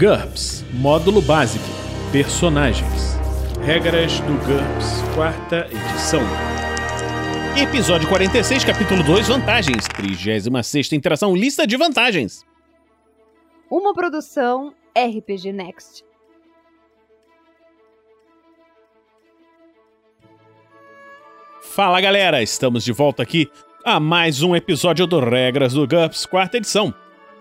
GURPS Módulo Básico Personagens Regras do GURPS, quarta edição. Episódio 46, capítulo 2 Vantagens. 36 interação Lista de vantagens. Uma produção RPG Next. Fala galera, estamos de volta aqui a mais um episódio do Regras do GURPS, quarta edição.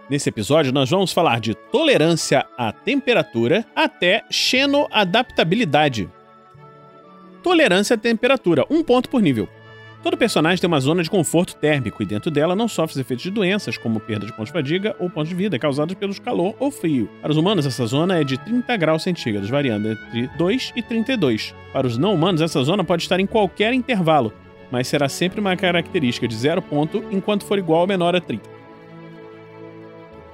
Nesse episódio, nós vamos falar de tolerância à temperatura até xenoadaptabilidade. Tolerância à temperatura, um ponto por nível. Todo personagem tem uma zona de conforto térmico e dentro dela não sofre os efeitos de doenças, como perda de pontos de fadiga ou pontos de vida causados pelo calor ou frio. Para os humanos, essa zona é de 30 graus centígrados, variando entre 2 e 32. Para os não humanos, essa zona pode estar em qualquer intervalo, mas será sempre uma característica de zero ponto enquanto for igual ou menor a 30.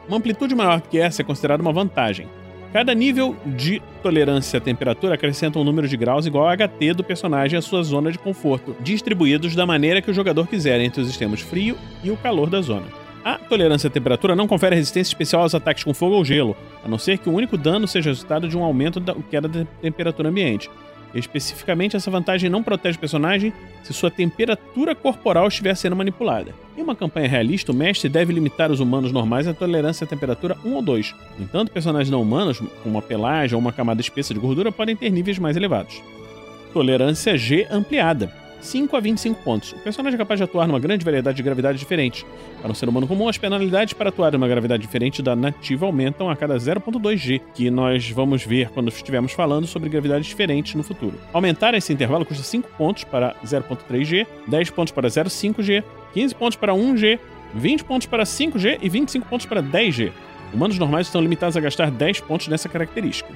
Uma amplitude maior que essa é considerada uma vantagem. Cada nível de tolerância à temperatura acrescenta um número de graus igual ao HT do personagem à sua zona de conforto, distribuídos da maneira que o jogador quiser entre os extremos frio e o calor da zona. A tolerância à temperatura não confere resistência especial aos ataques com fogo ou gelo, a não ser que o único dano seja resultado de um aumento da queda da temperatura ambiente. Especificamente, essa vantagem não protege o personagem se sua temperatura corporal estiver sendo manipulada. Em uma campanha realista, o mestre deve limitar os humanos normais à tolerância à temperatura 1 ou 2. No entanto, personagens não humanos, com uma pelagem ou uma camada espessa de gordura, podem ter níveis mais elevados. Tolerância G ampliada. 5 a 25 pontos. O personagem é capaz de atuar numa grande variedade de gravidades diferentes. Para um ser humano comum, as penalidades para atuar numa gravidade diferente da nativa aumentam a cada 0.2G, que nós vamos ver quando estivermos falando sobre gravidades diferentes no futuro. Aumentar esse intervalo custa 5 pontos para 0.3G, 10 pontos para 0.5G, 15 pontos para 1G, 20 pontos para 5G e 25 pontos para 10G. Humanos normais estão limitados a gastar 10 pontos nessa característica.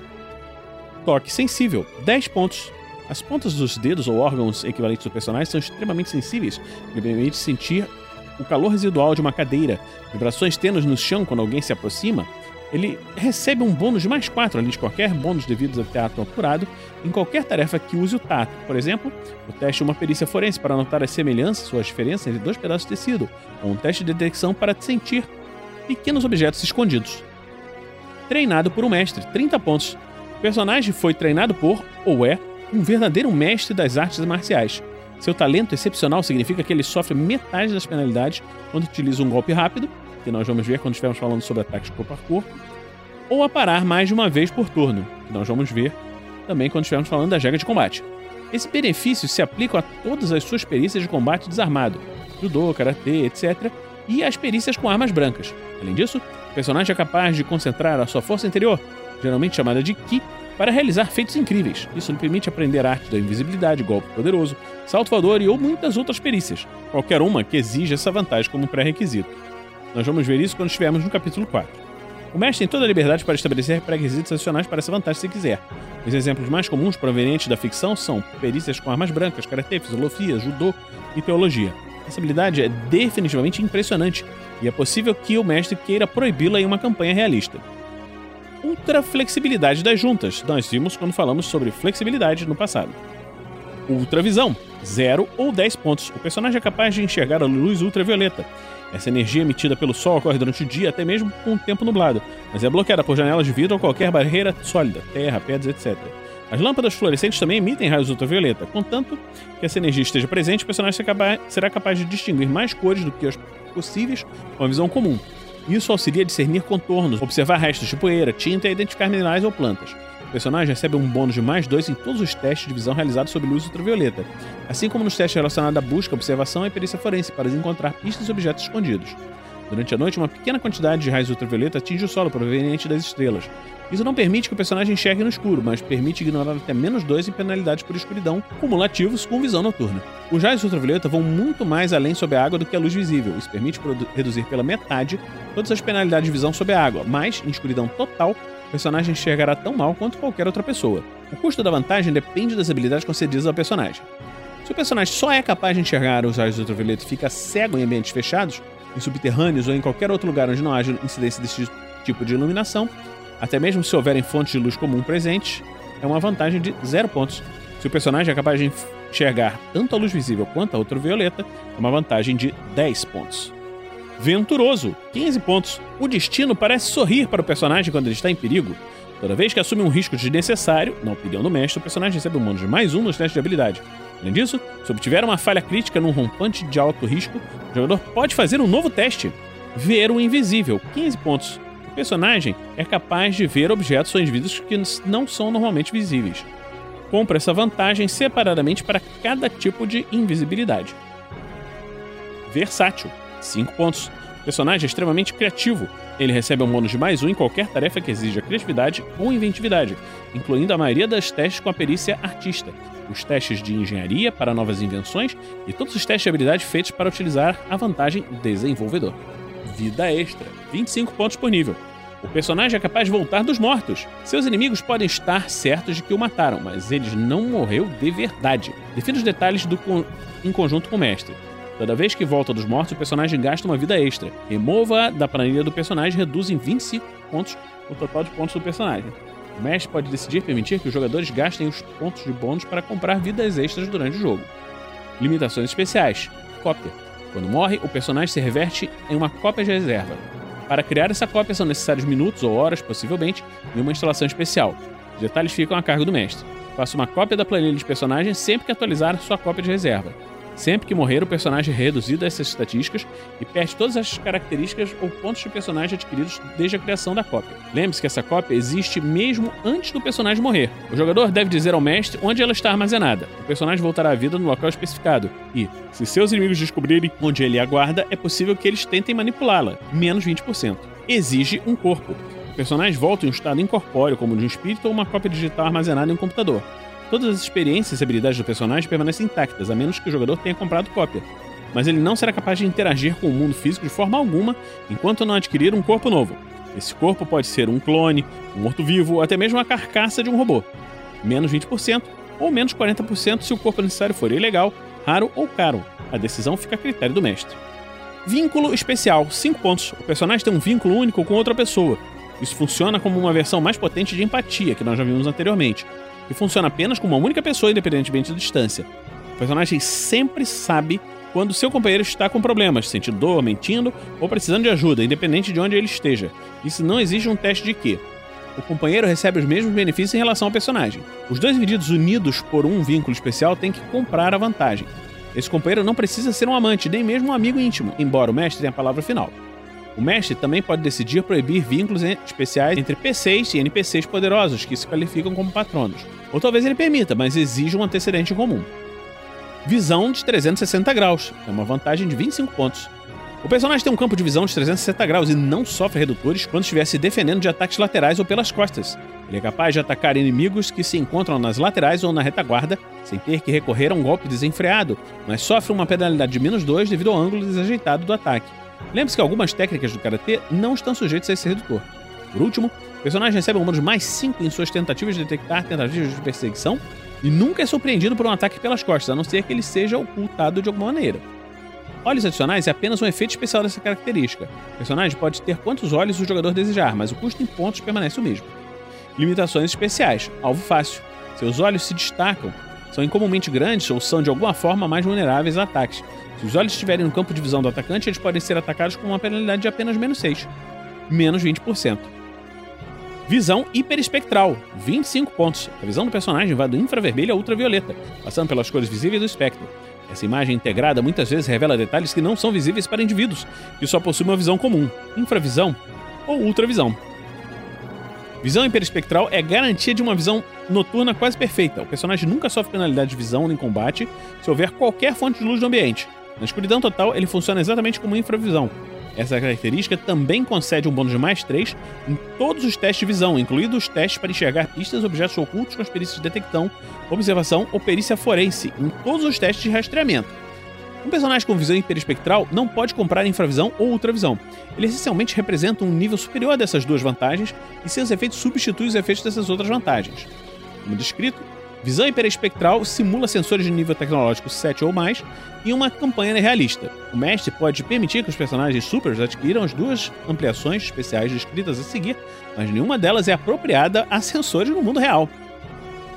Toque sensível, 10 pontos as pontas dos dedos ou órgãos equivalentes do personagem são extremamente sensíveis, que permite sentir o calor residual de uma cadeira, vibrações tênues no chão quando alguém se aproxima. Ele recebe um bônus de mais 4, além de qualquer bônus devido ao teatro apurado, em qualquer tarefa que use o tato. Por exemplo, o teste de uma perícia forense para notar as semelhanças ou as diferenças entre dois pedaços de tecido, ou um teste de detecção para sentir pequenos objetos escondidos. Treinado por um mestre, 30 pontos. O personagem foi treinado por, ou é, um verdadeiro mestre das artes marciais. Seu talento excepcional significa que ele sofre metade das penalidades quando utiliza um golpe rápido, que nós vamos ver quando estivermos falando sobre ataques corpo a corpo, ou a parar mais de uma vez por turno, que nós vamos ver também quando estivermos falando da regra de combate. Esse benefício se aplica a todas as suas perícias de combate desarmado, judô, karatê, etc., e as perícias com armas brancas. Além disso, o personagem é capaz de concentrar a sua força interior, geralmente chamada de Ki, para realizar feitos incríveis. Isso lhe permite aprender a arte da invisibilidade, golpe poderoso, salto voador e ou muitas outras perícias, qualquer uma que exija essa vantagem como pré-requisito. Nós vamos ver isso quando estivermos no capítulo 4. O mestre tem toda a liberdade para estabelecer pré-requisitos adicionais para essa vantagem se quiser. Os exemplos mais comuns provenientes da ficção são perícias com armas brancas, karatê, filosofia, judô e teologia. Essa habilidade é definitivamente impressionante e é possível que o mestre queira proibi-la em uma campanha realista ultra flexibilidade das juntas. Nós vimos quando falamos sobre flexibilidade no passado. Ultravisão, 0 ou 10 pontos. O personagem é capaz de enxergar a luz ultravioleta. Essa energia emitida pelo Sol ocorre durante o dia, até mesmo com o tempo nublado, mas é bloqueada por janelas de vidro ou qualquer barreira sólida, terra, pedras, etc. As lâmpadas fluorescentes também emitem raios ultravioleta, contanto que essa energia esteja presente, o personagem será capaz de distinguir mais cores do que os possíveis com a visão comum. Isso auxilia a discernir contornos, observar restos de poeira, tinta e identificar minerais ou plantas. O personagem recebe um bônus de mais 2 em todos os testes de visão realizados sob luz ultravioleta, assim como nos testes relacionados à busca, observação e perícia forense para encontrar pistas e objetos escondidos. Durante a noite, uma pequena quantidade de raios ultravioleta atinge o solo proveniente das estrelas. Isso não permite que o personagem enxergue no escuro, mas permite ignorar até menos 2 em penalidades por escuridão cumulativos com visão noturna. Os raios ultravioleta vão muito mais além sob a água do que a luz visível. Isso permite reduzir pela metade todas as penalidades de visão sob a água, mas, em escuridão total, o personagem enxergará tão mal quanto qualquer outra pessoa. O custo da vantagem depende das habilidades concedidas ao personagem. Se o personagem só é capaz de enxergar os raios ultravioleta e fica cego em ambientes fechados, em subterrâneos ou em qualquer outro lugar onde não haja incidência desse tipo de iluminação, até mesmo se houverem fontes de luz comum presentes, é uma vantagem de 0 pontos. Se o personagem é capaz de enxergar tanto a luz visível quanto a ultravioleta, é uma vantagem de 10 pontos. Venturoso, 15 pontos. O destino parece sorrir para o personagem quando ele está em perigo. Toda vez que assume um risco desnecessário, na opinião do mestre, o personagem recebe um bônus de mais um nos testes de habilidade. Além disso, se obtiver uma falha crítica num rompante de alto risco, o jogador pode fazer um novo teste. Ver o invisível, 15 pontos. O personagem é capaz de ver objetos ou indivíduos que não são normalmente visíveis. Compra essa vantagem separadamente para cada tipo de invisibilidade. Versátil, 5 pontos. Personagem é extremamente criativo. Ele recebe um bônus de mais um em qualquer tarefa que exija criatividade ou inventividade, incluindo a maioria das testes com a perícia artista, os testes de engenharia para novas invenções e todos os testes de habilidade feitos para utilizar a vantagem desenvolvedor. Vida extra, 25 pontos por nível. O personagem é capaz de voltar dos mortos. Seus inimigos podem estar certos de que o mataram, mas eles não morreu de verdade. Defina os detalhes do con em conjunto com o mestre. Toda vez que volta dos mortos, o personagem gasta uma vida extra. Remova da planilha do personagem reduz em 25 pontos o total de pontos do personagem. O mestre pode decidir permitir que os jogadores gastem os pontos de bônus para comprar vidas extras durante o jogo. Limitações especiais: cópia. Quando morre, o personagem se reverte em uma cópia de reserva. Para criar essa cópia são necessários minutos ou horas, possivelmente, e uma instalação especial. Os detalhes ficam a cargo do mestre. Faça uma cópia da planilha de personagem sempre que atualizar sua cópia de reserva. Sempre que morrer, o personagem é reduzido a essas estatísticas e perde todas as características ou pontos de personagem adquiridos desde a criação da cópia. Lembre-se que essa cópia existe mesmo antes do personagem morrer. O jogador deve dizer ao mestre onde ela está armazenada. O personagem voltará à vida no local especificado e, se seus inimigos descobrirem onde ele aguarda, é possível que eles tentem manipulá-la, menos 20%. Exige um corpo. O personagem volta em um estado incorpóreo, como de um espírito ou uma cópia digital armazenada em um computador. Todas as experiências e habilidades do personagem permanecem intactas, a menos que o jogador tenha comprado cópia. Mas ele não será capaz de interagir com o mundo físico de forma alguma enquanto não adquirir um corpo novo. Esse corpo pode ser um clone, um morto-vivo ou até mesmo a carcaça de um robô. Menos 20% ou menos 40% se o corpo necessário for ilegal, raro ou caro. A decisão fica a critério do mestre. Vínculo especial, 5 pontos. O personagem tem um vínculo único com outra pessoa. Isso funciona como uma versão mais potente de empatia que nós já vimos anteriormente e funciona apenas com uma única pessoa, independentemente da distância. O personagem sempre sabe quando seu companheiro está com problemas, sentindo dor, mentindo ou precisando de ajuda, independente de onde ele esteja. Isso não exige um teste de quê. O companheiro recebe os mesmos benefícios em relação ao personagem. Os dois indivíduos unidos por um vínculo especial têm que comprar a vantagem. Esse companheiro não precisa ser um amante, nem mesmo um amigo íntimo, embora o mestre tenha a palavra final. O mestre também pode decidir proibir vínculos especiais entre PCs e NPCs poderosos que se qualificam como patronos. Ou talvez ele permita, mas exija um antecedente comum. Visão de 360 graus. É uma vantagem de 25 pontos. O personagem tem um campo de visão de 360 graus e não sofre redutores quando estiver se defendendo de ataques laterais ou pelas costas. Ele é capaz de atacar inimigos que se encontram nas laterais ou na retaguarda, sem ter que recorrer a um golpe desenfreado, mas sofre uma penalidade de menos 2 devido ao ângulo desajeitado do ataque. Lembre-se que algumas técnicas do Karatê não estão sujeitas a esse redutor. Por último, o personagem recebe um bônus mais 5 em suas tentativas de detectar tentativas de perseguição e nunca é surpreendido por um ataque pelas costas, a não ser que ele seja ocultado de alguma maneira. Olhos adicionais é apenas um efeito especial dessa característica. O personagem pode ter quantos olhos o jogador desejar, mas o custo em pontos permanece o mesmo. Limitações especiais. Alvo fácil. Seus olhos se destacam, são incomumente grandes ou são de alguma forma mais vulneráveis a ataques. Se os olhos estiverem no campo de visão do atacante, eles podem ser atacados com uma penalidade de apenas menos 6, menos 20%. Visão hiperespectral, 25 pontos. A visão do personagem vai do infravermelho ao ultravioleta, passando pelas cores visíveis do espectro. Essa imagem integrada muitas vezes revela detalhes que não são visíveis para indivíduos, que só possuem uma visão comum, infravisão ou ultravisão. Visão hiperespectral é garantia de uma visão noturna quase perfeita. O personagem nunca sofre penalidade de visão nem combate se houver qualquer fonte de luz do ambiente. Na escuridão total, ele funciona exatamente como infravisão, essa característica também concede um bônus de mais 3 em todos os testes de visão, incluídos os testes para enxergar pistas, objetos ocultos com as perícias de detecção, observação ou perícia forense, em todos os testes de rastreamento. Um personagem com visão hiperespectral não pode comprar infravisão ou ultravisão. Ele essencialmente representa um nível superior dessas duas vantagens e seus efeitos substituem os efeitos dessas outras vantagens. Como descrito, Visão hiperespectral simula sensores de nível tecnológico 7 ou mais em uma campanha realista. O mestre pode permitir que os personagens supers adquiram as duas ampliações especiais descritas a seguir, mas nenhuma delas é apropriada a sensores no mundo real.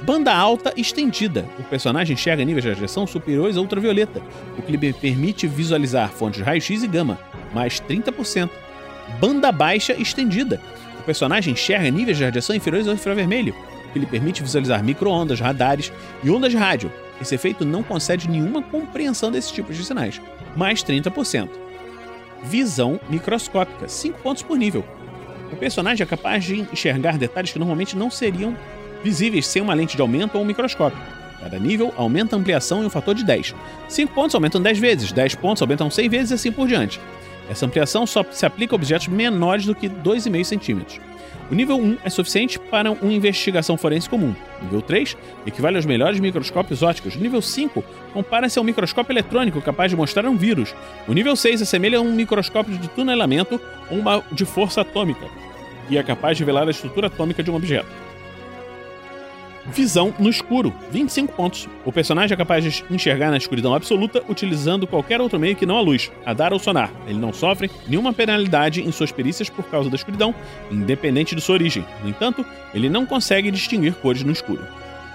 Banda alta estendida. O personagem enxerga níveis de radiação superiores a ultravioleta, o que lhe permite visualizar fontes de raio-x e gama. mais 30%. Banda baixa estendida. O personagem enxerga níveis de radiação inferiores ao infravermelho, que lhe permite visualizar micro-ondas, radares e ondas de rádio. Esse efeito não concede nenhuma compreensão desses tipos de sinais, mais 30%. Visão microscópica, 5 pontos por nível. O personagem é capaz de enxergar detalhes que normalmente não seriam visíveis sem uma lente de aumento ou um microscópio. Cada nível aumenta a ampliação em um fator de 10. 5 pontos aumentam 10 vezes, 10 pontos aumentam 100 vezes e assim por diante. Essa ampliação só se aplica a objetos menores do que 2,5 centímetros. O nível 1 é suficiente para uma investigação forense comum. Nível 3 equivale aos melhores microscópios ópticos. O nível 5 compara-se a um microscópio eletrônico capaz de mostrar um vírus. O nível 6 assemelha a um microscópio de tunelamento ou uma de força atômica e é capaz de revelar a estrutura atômica de um objeto. Visão no escuro, 25 pontos. O personagem é capaz de enxergar na escuridão absoluta utilizando qualquer outro meio que não a luz, radar ou sonar. Ele não sofre nenhuma penalidade em suas perícias por causa da escuridão, independente de sua origem. No entanto, ele não consegue distinguir cores no escuro.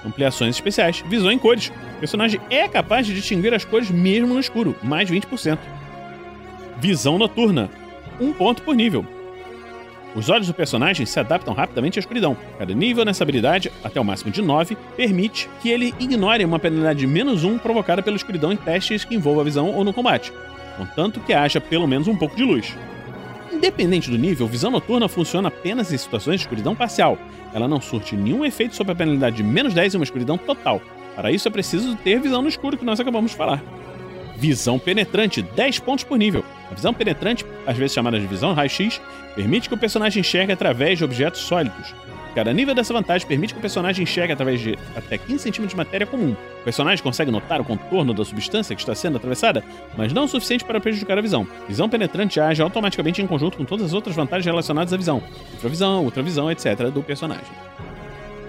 Ampliações especiais, visão em cores. O personagem é capaz de distinguir as cores mesmo no escuro, mais 20%. Visão noturna, 1 ponto por nível. Os olhos do personagem se adaptam rapidamente à escuridão. Cada nível nessa habilidade, até o máximo de 9, permite que ele ignore uma penalidade de menos 1 provocada pela escuridão em testes que envolvam a visão ou no combate, contanto que haja pelo menos um pouco de luz. Independente do nível, visão noturna funciona apenas em situações de escuridão parcial. Ela não surte nenhum efeito sobre a penalidade de menos 10 em uma escuridão total. Para isso é preciso ter visão no escuro que nós acabamos de falar. Visão penetrante, 10 pontos por nível. A visão penetrante, às vezes chamada de visão raio-x, permite que o personagem enxergue através de objetos sólidos. Cada nível dessa vantagem permite que o personagem enxergue através de até 15 centímetros de matéria comum. O personagem consegue notar o contorno da substância que está sendo atravessada, mas não o suficiente para prejudicar a visão. Visão penetrante age automaticamente em conjunto com todas as outras vantagens relacionadas à visão, infravisão, ultravisão, etc. do personagem.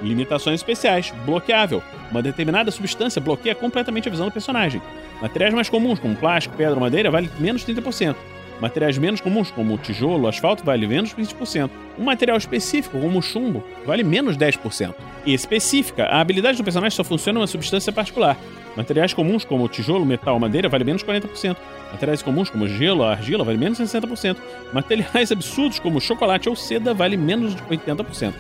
Limitações especiais. Bloqueável. Uma determinada substância bloqueia completamente a visão do personagem. Materiais mais comuns, como plástico, pedra madeira, vale menos 30%. Materiais menos comuns, como tijolo, asfalto, vale menos 20%. Um material específico, como chumbo, vale menos 10%. E específica, a habilidade do personagem só funciona em uma substância particular. Materiais comuns, como tijolo, metal madeira, vale menos 40%. Materiais comuns, como gelo argila, vale menos 60%. Materiais absurdos, como chocolate ou seda, vale menos 80%.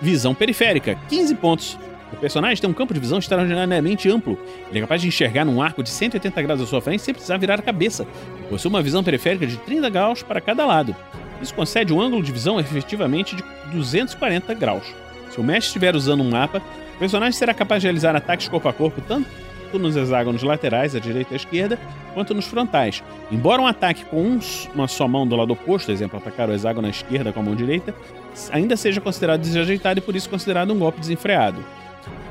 Visão periférica, 15 pontos. O personagem tem um campo de visão extraordinariamente amplo. Ele é capaz de enxergar num arco de 180 graus à sua frente sem precisar virar a cabeça. Possui uma visão periférica de 30 graus para cada lado. Isso concede um ângulo de visão efetivamente de 240 graus. Se o mestre estiver usando um mapa, o personagem será capaz de realizar ataques corpo a corpo tanto nos hexágonos laterais, à direita e à esquerda, quanto nos frontais. Embora um ataque com um, uma só mão do lado oposto, exemplo, atacar o hexágono à esquerda com a mão direita, ainda seja considerado desajeitado e por isso considerado um golpe desenfreado.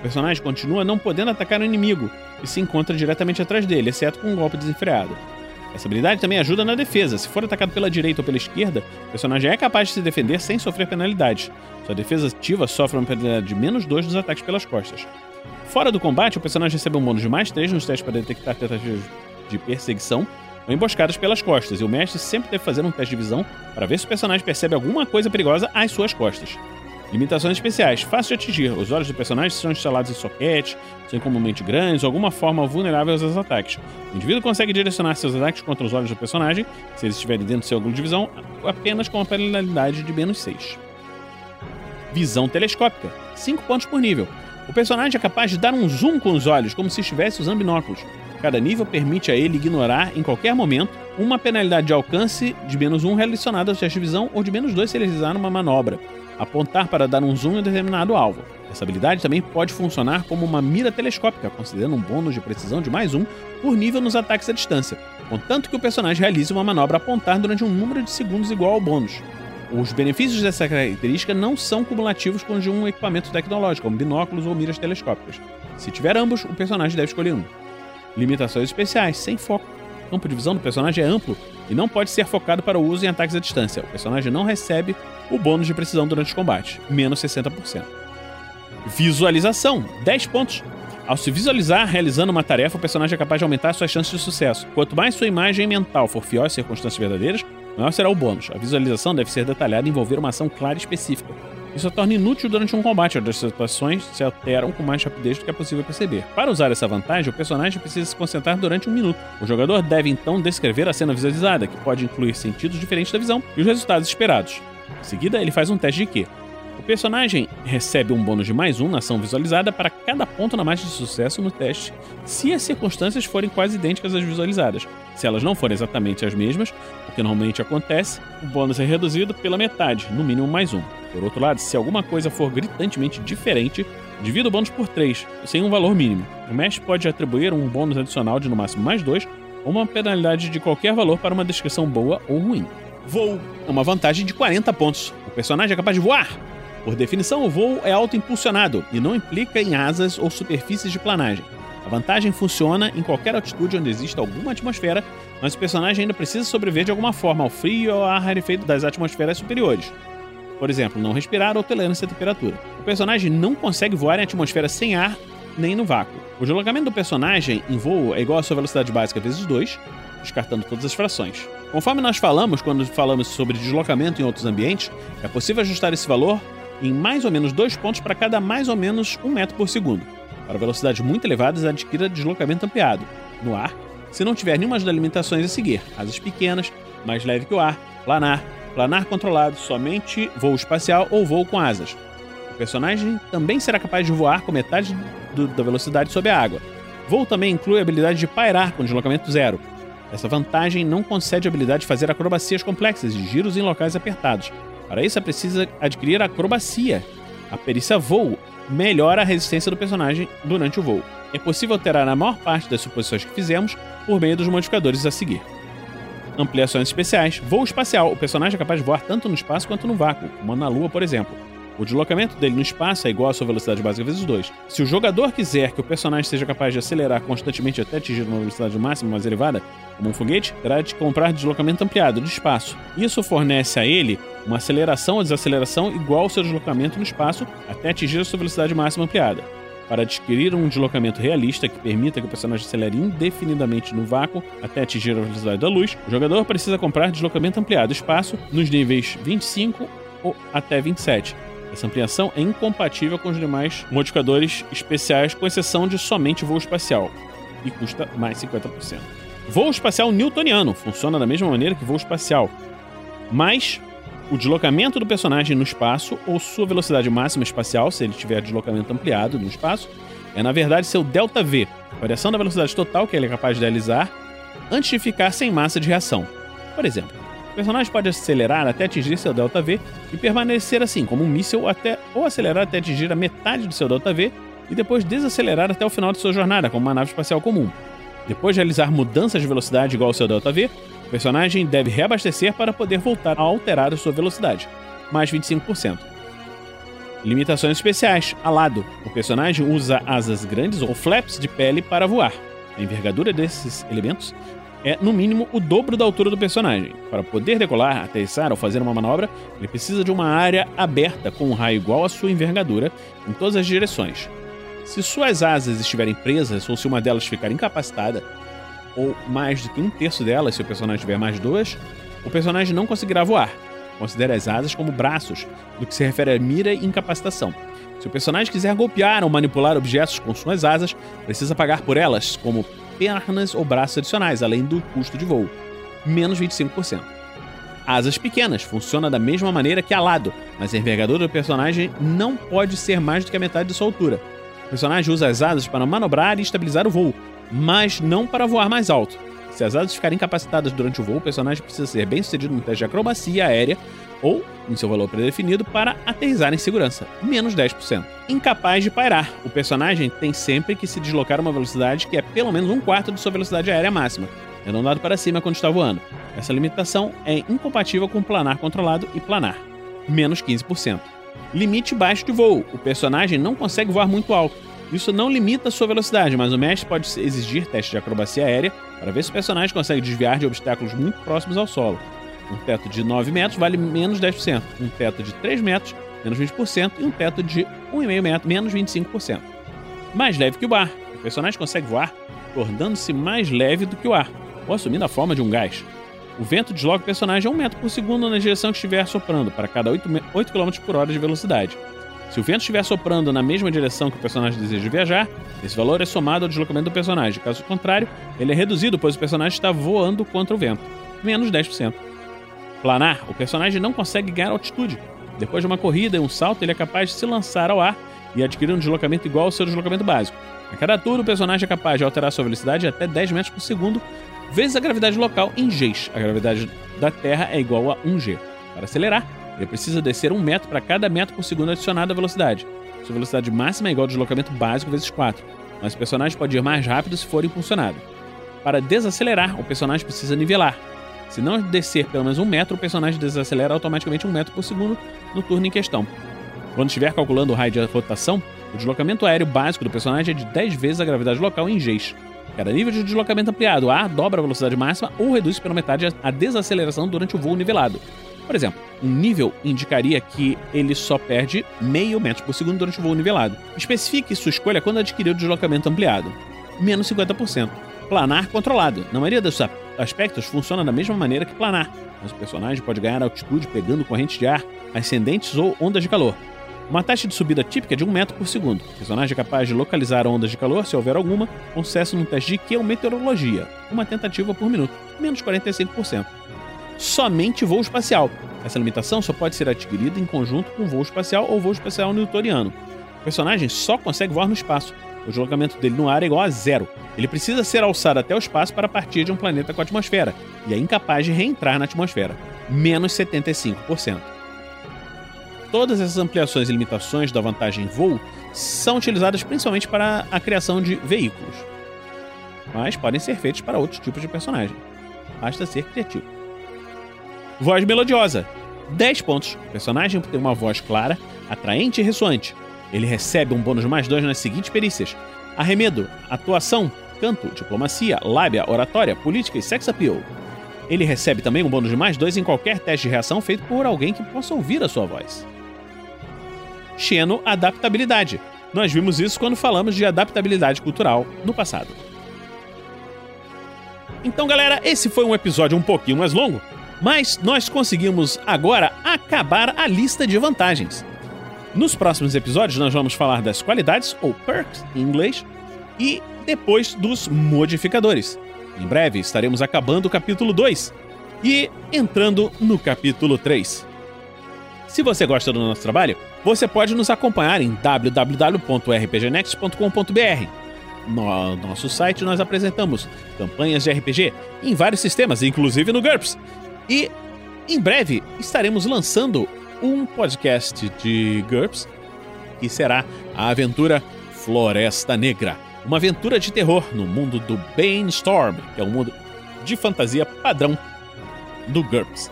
Personagem continua não podendo atacar o inimigo e se encontra diretamente atrás dele, exceto com um golpe desenfreado. Essa habilidade também ajuda na defesa. Se for atacado pela direita ou pela esquerda, o personagem é capaz de se defender sem sofrer penalidades. Sua defesa ativa sofre uma penalidade de menos 2 dos ataques pelas costas. Fora do combate, o personagem recebe um bônus de mais 3 nos testes para detectar tentativas de perseguição ou emboscadas pelas costas, e o mestre sempre deve fazer um teste de visão para ver se o personagem percebe alguma coisa perigosa às suas costas. Limitações especiais. Fácil de atingir. Os olhos do personagem são instalados em soquete, são comumente grandes ou alguma forma vulneráveis aos ataques. O indivíduo consegue direcionar seus ataques contra os olhos do personagem, se eles estiverem dentro do seu ângulo de visão, apenas com uma penalidade de menos 6. Visão telescópica. 5 pontos por nível. O personagem é capaz de dar um zoom com os olhos, como se estivesse usando binóculos. Cada nível permite a ele ignorar, em qualquer momento, uma penalidade de alcance de menos 1 relacionada ao teste de visão ou de menos 2 se ele realizar uma manobra. Apontar para dar um zoom em um determinado alvo. Essa habilidade também pode funcionar como uma mira telescópica, considerando um bônus de precisão de mais um por nível nos ataques à distância, contanto que o personagem realize uma manobra apontar durante um número de segundos igual ao bônus. Os benefícios dessa característica não são cumulativos com de um equipamento tecnológico, como binóculos ou miras telescópicas. Se tiver ambos, o personagem deve escolher um. Limitações especiais, sem foco. O campo de visão do personagem é amplo e não pode ser focado para o uso em ataques à distância. O personagem não recebe o bônus de precisão durante o combate, menos 60%. Visualização, 10 pontos. Ao se visualizar realizando uma tarefa, o personagem é capaz de aumentar suas chances de sucesso. Quanto mais sua imagem mental for fiel às circunstâncias verdadeiras, maior será o bônus. A visualização deve ser detalhada e envolver uma ação clara e específica. Isso a torna inútil durante um combate, onde as situações se alteram com mais rapidez do que é possível perceber. Para usar essa vantagem, o personagem precisa se concentrar durante um minuto. O jogador deve então descrever a cena visualizada, que pode incluir sentidos diferentes da visão e os resultados esperados. Em seguida, ele faz um teste de Q. O personagem recebe um bônus de mais um na ação visualizada para cada ponto na margem de sucesso no teste, se as circunstâncias forem quase idênticas às visualizadas. Se elas não forem exatamente as mesmas, o que normalmente acontece, o bônus é reduzido pela metade, no mínimo mais um. Por outro lado, se alguma coisa for gritantemente diferente, divida o bônus por 3, sem um valor mínimo. O mestre pode atribuir um bônus adicional de no máximo mais 2 ou uma penalidade de qualquer valor para uma descrição boa ou ruim. Voo é uma vantagem de 40 pontos. O personagem é capaz de voar. Por definição, o voo é autoimpulsionado e não implica em asas ou superfícies de planagem. A vantagem funciona em qualquer altitude onde exista alguma atmosfera, mas o personagem ainda precisa sobreviver de alguma forma ao frio e ao ar rarefeito das atmosferas superiores. Por exemplo, não respirar ou tolerância à temperatura. O personagem não consegue voar em atmosfera sem ar nem no vácuo. O deslocamento do personagem em voo é igual à sua velocidade básica vezes 2, descartando todas as frações. Conforme nós falamos quando falamos sobre deslocamento em outros ambientes, é possível ajustar esse valor em mais ou menos 2 pontos para cada mais ou menos 1 metro por segundo. Para velocidades muito elevadas, adquira deslocamento ampliado. No ar, se não tiver nenhuma das limitações a seguir, asas pequenas, mais leve que o ar, planar, planar controlado, somente voo espacial ou voo com asas. O personagem também será capaz de voar com metade do, da velocidade sob a água. Voo também inclui a habilidade de pairar com deslocamento zero. Essa vantagem não concede a habilidade de fazer acrobacias complexas e giros em locais apertados. Para isso é preciso adquirir acrobacia. A perícia voo melhora a resistência do personagem durante o voo. É possível alterar a maior parte das suposições que fizemos por meio dos modificadores a seguir. Ampliações especiais. Voo espacial. O personagem é capaz de voar tanto no espaço quanto no vácuo, como na Lua, por exemplo. O deslocamento dele no espaço é igual à sua velocidade básica vezes 2. Se o jogador quiser que o personagem seja capaz de acelerar constantemente até atingir uma velocidade máxima mais elevada, como um foguete, terá de comprar deslocamento ampliado no espaço. Isso fornece a ele uma aceleração ou desaceleração igual ao seu deslocamento no espaço até atingir a sua velocidade máxima ampliada. Para adquirir um deslocamento realista que permita que o personagem acelere indefinidamente no vácuo até atingir a velocidade da luz, o jogador precisa comprar deslocamento ampliado espaço nos níveis 25 ou até 27. Essa ampliação é incompatível com os demais modificadores especiais, com exceção de somente voo espacial, e custa mais 50%. Voo espacial newtoniano funciona da mesma maneira que voo espacial, mas o deslocamento do personagem no espaço ou sua velocidade máxima espacial, se ele tiver deslocamento ampliado no espaço, é na verdade seu ΔV, variação da velocidade total que ele é capaz de realizar antes de ficar sem massa de reação. Por exemplo, o personagem pode acelerar até atingir seu delta V e permanecer assim, como um míssil, até ou acelerar até atingir a metade do seu delta V e depois desacelerar até o final de sua jornada, como uma nave espacial comum. Depois de realizar mudanças de velocidade igual ao seu delta V, o personagem deve reabastecer para poder voltar a alterar a sua velocidade, mais 25%. Limitações especiais. Alado. O personagem usa asas grandes ou flaps de pele para voar. A envergadura desses elementos é, no mínimo, o dobro da altura do personagem. Para poder decolar, aterrissar ou fazer uma manobra, ele precisa de uma área aberta com um raio igual à sua envergadura em todas as direções. Se suas asas estiverem presas ou se uma delas ficar incapacitada, ou mais do que um terço delas, se o personagem tiver mais duas, o personagem não conseguirá voar. Considere as asas como braços, no que se refere à mira e incapacitação. Se o personagem quiser golpear ou manipular objetos com suas asas, precisa pagar por elas, como pernas ou braços adicionais, além do custo de voo, menos 25%. Asas pequenas funciona da mesma maneira que alado, mas a envergadura do personagem não pode ser mais do que a metade de sua altura. O personagem usa as asas para manobrar e estabilizar o voo, mas não para voar mais alto. Se as asas ficarem incapacitadas durante o voo, o personagem precisa ser bem sucedido no teste de acrobacia aérea ou, em seu valor predefinido, para aterrizar em segurança, menos 10%. Incapaz de pairar, o personagem tem sempre que se deslocar a uma velocidade que é pelo menos um quarto de sua velocidade aérea máxima, arredondado para cima quando está voando. Essa limitação é incompatível com planar controlado e planar, menos 15%. Limite baixo de voo, o personagem não consegue voar muito alto, isso não limita a sua velocidade, mas o mestre pode exigir testes de acrobacia aérea para ver se o personagem consegue desviar de obstáculos muito próximos ao solo. Um teto de 9 metros vale menos 10%, um teto de 3 metros, menos 20%, e um teto de 1,5 metro, menos 25%. Mais leve que o ar. O personagem consegue voar tornando-se mais leve do que o ar, ou assumindo a forma de um gás. O vento desloca o personagem a 1 metro por segundo na direção que estiver soprando, para cada 8, 8 km por hora de velocidade. Se o vento estiver soprando na mesma direção que o personagem deseja viajar, esse valor é somado ao deslocamento do personagem. Caso contrário, ele é reduzido, pois o personagem está voando contra o vento. Menos 10%. Planar, o personagem não consegue ganhar altitude. Depois de uma corrida e um salto, ele é capaz de se lançar ao ar e adquirir um deslocamento igual ao seu deslocamento básico. A cada turno, o personagem é capaz de alterar sua velocidade até 10 metros por segundo, vezes a gravidade local em Gs. A gravidade da Terra é igual a 1G. Para acelerar, ele precisa descer um metro para cada metro por segundo adicionado à velocidade. Sua velocidade máxima é igual ao deslocamento básico vezes 4, mas o personagem pode ir mais rápido se for impulsionado. Para desacelerar, o personagem precisa nivelar. Se não descer pelo menos um metro, o personagem desacelera automaticamente um metro por segundo no turno em questão. Quando estiver calculando o raio de rotação, o deslocamento aéreo básico do personagem é de 10 vezes a gravidade local em Gs. Cada nível de deslocamento ampliado, A dobra a velocidade máxima ou reduz pela metade a desaceleração durante o voo nivelado. Por exemplo, um nível indicaria que ele só perde meio metro por segundo durante o voo nivelado. Especifique sua escolha quando adquirir o deslocamento ampliado. Menos 50%. Planar controlado. Na maioria dos aspectos funciona da mesma maneira que planar, mas o personagem pode ganhar altitude pegando correntes de ar, ascendentes ou ondas de calor. Uma taxa de subida típica é de 1 metro por segundo. O personagem é capaz de localizar ondas de calor, se houver alguma, com sucesso num teste de Q ou meteorologia. Uma tentativa por minuto, menos 45% somente voo espacial. Essa limitação só pode ser adquirida em conjunto com voo espacial ou voo espacial newtoniano. O personagem só consegue voar no espaço. O deslocamento dele no ar é igual a zero. Ele precisa ser alçado até o espaço para partir de um planeta com atmosfera, e é incapaz de reentrar na atmosfera. Menos 75%. Todas essas ampliações e limitações da vantagem voo são utilizadas principalmente para a criação de veículos, mas podem ser feitos para outros tipos de personagem. Basta ser criativo. Voz melodiosa. 10 pontos. O personagem tem uma voz clara, atraente e ressoante. Ele recebe um bônus mais 2 nas seguintes perícias: arremedo, atuação, canto, diplomacia, lábia, oratória, política e sex appeal. Ele recebe também um bônus de mais 2 em qualquer teste de reação feito por alguém que possa ouvir a sua voz. Xeno adaptabilidade. Nós vimos isso quando falamos de adaptabilidade cultural no passado. Então, galera, esse foi um episódio um pouquinho mais longo, mas nós conseguimos agora acabar a lista de vantagens. Nos próximos episódios, nós vamos falar das qualidades, ou perks em inglês, e depois dos modificadores. Em breve estaremos acabando o capítulo 2 e entrando no capítulo 3. Se você gosta do nosso trabalho, você pode nos acompanhar em www.rpgnext.com.br. No nosso site nós apresentamos campanhas de RPG em vários sistemas, inclusive no GURPS. E em breve estaremos lançando um podcast de GURPS que será a aventura Floresta Negra. Uma aventura de terror no mundo do Bane Storm, que é um mundo de fantasia padrão do GURPS.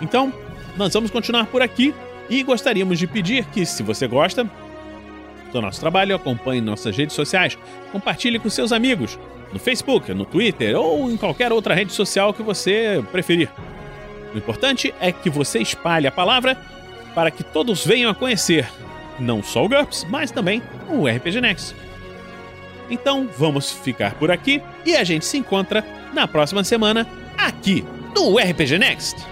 Então, nós vamos continuar por aqui e gostaríamos de pedir que, se você gosta do nosso trabalho, acompanhe nossas redes sociais, compartilhe com seus amigos, no Facebook, no Twitter ou em qualquer outra rede social que você preferir. O importante é que você espalhe a palavra para que todos venham a conhecer não só o GURPS, mas também o RPG Next. Então vamos ficar por aqui e a gente se encontra na próxima semana aqui no RPG Next.